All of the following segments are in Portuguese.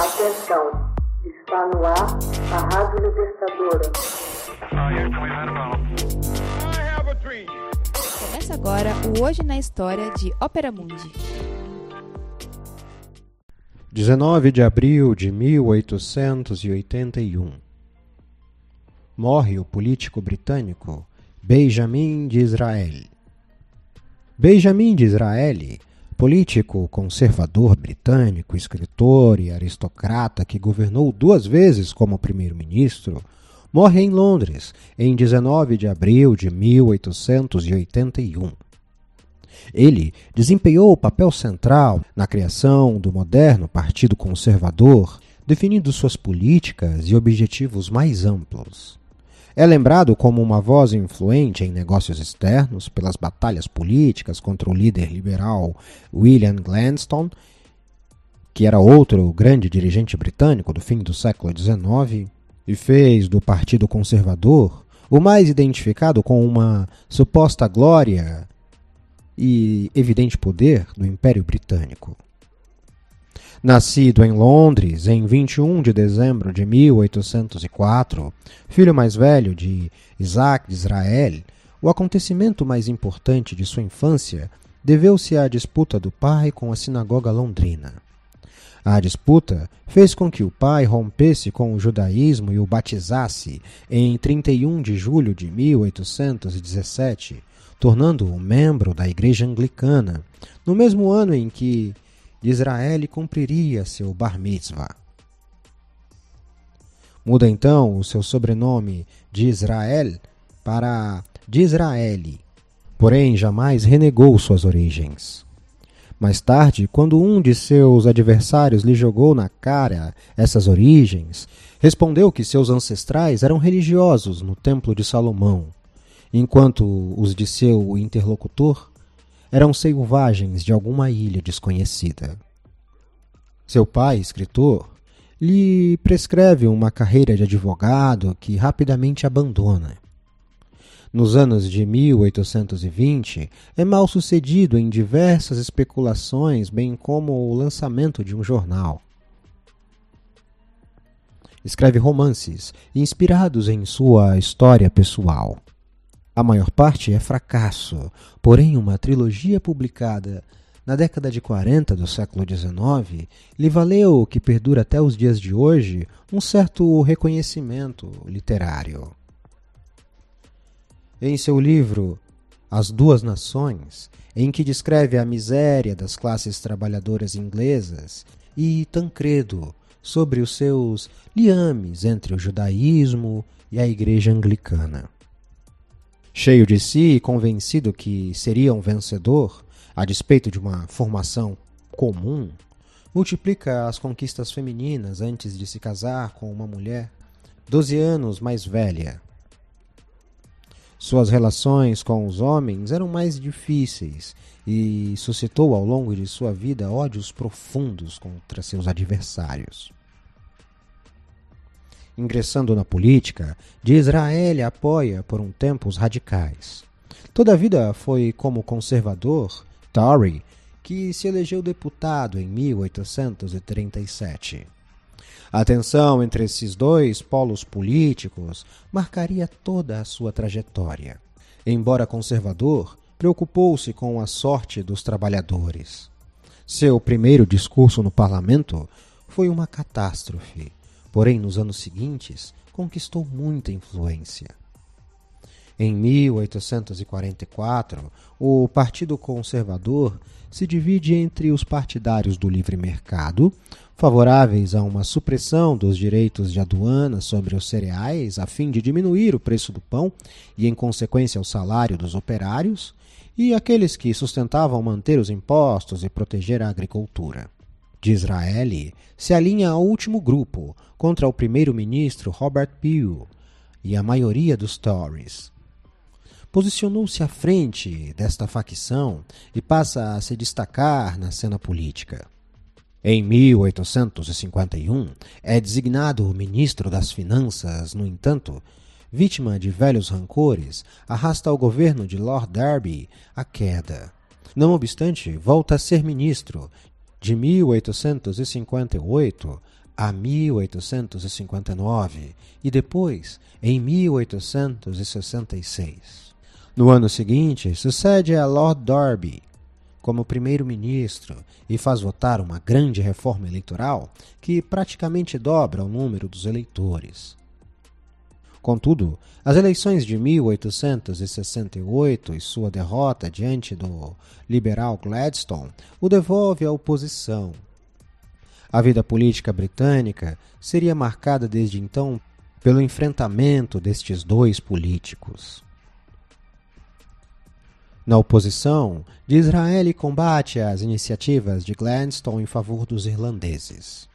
Atenção, está no ar a Rádio Libertadora. Começa agora o Hoje na História de Ópera Mundi. 19 de abril de 1881. Morre o político britânico Benjamin Disraeli. Benjamin Disraeli, político conservador britânico, escritor e aristocrata que governou duas vezes como primeiro-ministro, morre em Londres em 19 de abril de 1881. Ele desempenhou o papel central na criação do moderno Partido Conservador, definindo suas políticas e objetivos mais amplos. É lembrado como uma voz influente em negócios externos pelas batalhas políticas contra o líder liberal William Gladstone, que era outro grande dirigente britânico do fim do século XIX, e fez do Partido Conservador o mais identificado com uma suposta glória e evidente poder do Império Britânico. Nascido em Londres em 21 de dezembro de 1804, filho mais velho de Isaac de Israel, o acontecimento mais importante de sua infância deveu-se à disputa do pai com a sinagoga londrina. A disputa fez com que o pai rompesse com o judaísmo e o batizasse em 31 de julho de 1817, tornando-o membro da Igreja Anglicana, no mesmo ano em que Israel cumpriria seu bar mitzvah. Muda então o seu sobrenome de Israel para de Israeli, porém jamais renegou suas origens. Mais tarde, quando um de seus adversários lhe jogou na cara essas origens, respondeu que seus ancestrais eram religiosos no Templo de Salomão enquanto os de seu interlocutor eram selvagens de alguma ilha desconhecida. Seu pai, escritor, lhe prescreve uma carreira de advogado que rapidamente abandona. Nos anos de 1820, é mal sucedido em diversas especulações, bem como o lançamento de um jornal. Escreve romances inspirados em sua história pessoal. A maior parte é fracasso, porém, uma trilogia publicada na década de 40 do século XIX lhe valeu, que perdura até os dias de hoje, um certo reconhecimento literário. Em seu livro As Duas Nações, em que descreve a miséria das classes trabalhadoras inglesas, e Tancredo, sobre os seus liames entre o judaísmo e a igreja anglicana. Cheio de si e convencido que seria um vencedor, a despeito de uma formação comum, multiplica as conquistas femininas antes de se casar com uma mulher 12 anos mais velha. Suas relações com os homens eram mais difíceis e suscitou ao longo de sua vida ódios profundos contra seus adversários. Ingressando na política, de Israel apoia por um tempo os radicais. Toda a vida foi como conservador, Tory, que se elegeu deputado em 1837. A tensão entre esses dois polos políticos marcaria toda a sua trajetória. Embora conservador, preocupou-se com a sorte dos trabalhadores. Seu primeiro discurso no parlamento foi uma catástrofe porém nos anos seguintes conquistou muita influência. Em 1844, o Partido Conservador se divide entre os partidários do livre mercado, favoráveis a uma supressão dos direitos de aduana sobre os cereais a fim de diminuir o preço do pão e, em consequência, o salário dos operários, e aqueles que sustentavam manter os impostos e proteger a agricultura de Israel se alinha ao último grupo contra o primeiro-ministro Robert Peel e a maioria dos Tories. Posicionou-se à frente desta facção e passa a se destacar na cena política. Em 1851, é designado ministro das Finanças, no entanto, vítima de velhos rancores, arrasta o governo de Lord Derby à queda. Não obstante, volta a ser ministro de 1858 a 1859 e depois em 1866. No ano seguinte, sucede a Lord Derby como primeiro-ministro e faz votar uma grande reforma eleitoral que praticamente dobra o número dos eleitores. Contudo, as eleições de 1868 e sua derrota diante do liberal Gladstone o devolve à oposição. A vida política britânica seria marcada desde então pelo enfrentamento destes dois políticos. Na oposição, Disraeli combate as iniciativas de Gladstone em favor dos irlandeses.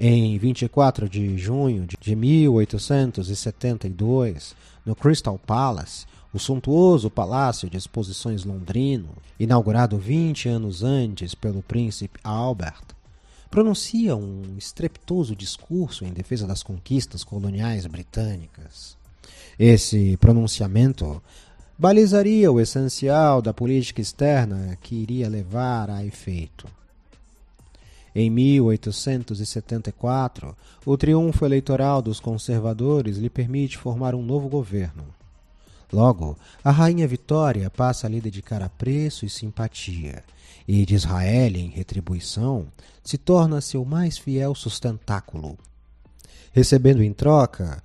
Em 24 de junho de 1872, no Crystal Palace, o suntuoso palácio de exposições londrino, inaugurado 20 anos antes pelo príncipe Albert, pronuncia um estrepitoso discurso em defesa das conquistas coloniais britânicas. Esse pronunciamento balizaria o essencial da política externa que iria levar a efeito. Em 1874, o triunfo eleitoral dos conservadores lhe permite formar um novo governo. Logo, a rainha Vitória passa a lhe dedicar apreço e simpatia, e de Israel, em retribuição, se torna seu mais fiel sustentáculo, recebendo em troca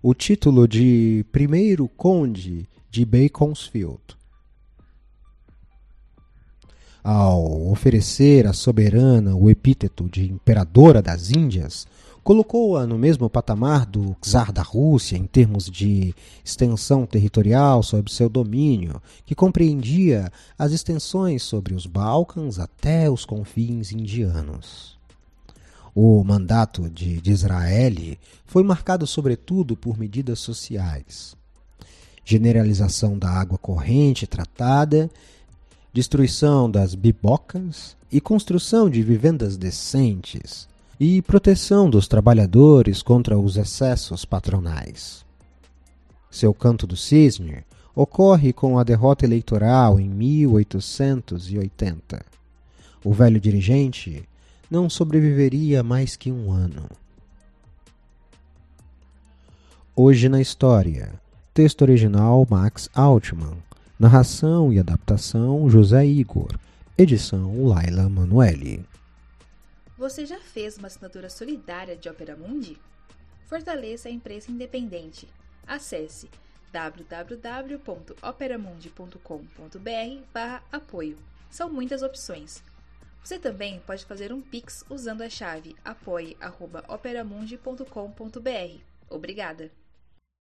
o título de primeiro conde de Beaconsfield ao oferecer à soberana o epíteto de imperadora das Índias, colocou-a no mesmo patamar do czar da Rússia em termos de extensão territorial sob seu domínio, que compreendia as extensões sobre os Balcãs até os confins indianos. O mandato de Disraeli foi marcado sobretudo por medidas sociais. Generalização da água corrente tratada destruição das bibocas e construção de vivendas decentes e proteção dos trabalhadores contra os excessos patronais. Seu canto do cisne ocorre com a derrota eleitoral em 1880. O velho dirigente não sobreviveria mais que um ano. Hoje na História. Texto original Max Altman. Narração e adaptação José Igor. Edição Laila Manuelle. Você já fez uma assinatura solidária de Opera Mundi? Fortaleça a imprensa independente. Acesse www.operamundi.com.br/apoio. São muitas opções. Você também pode fazer um Pix usando a chave apoie.operamundi.com.br. Obrigada!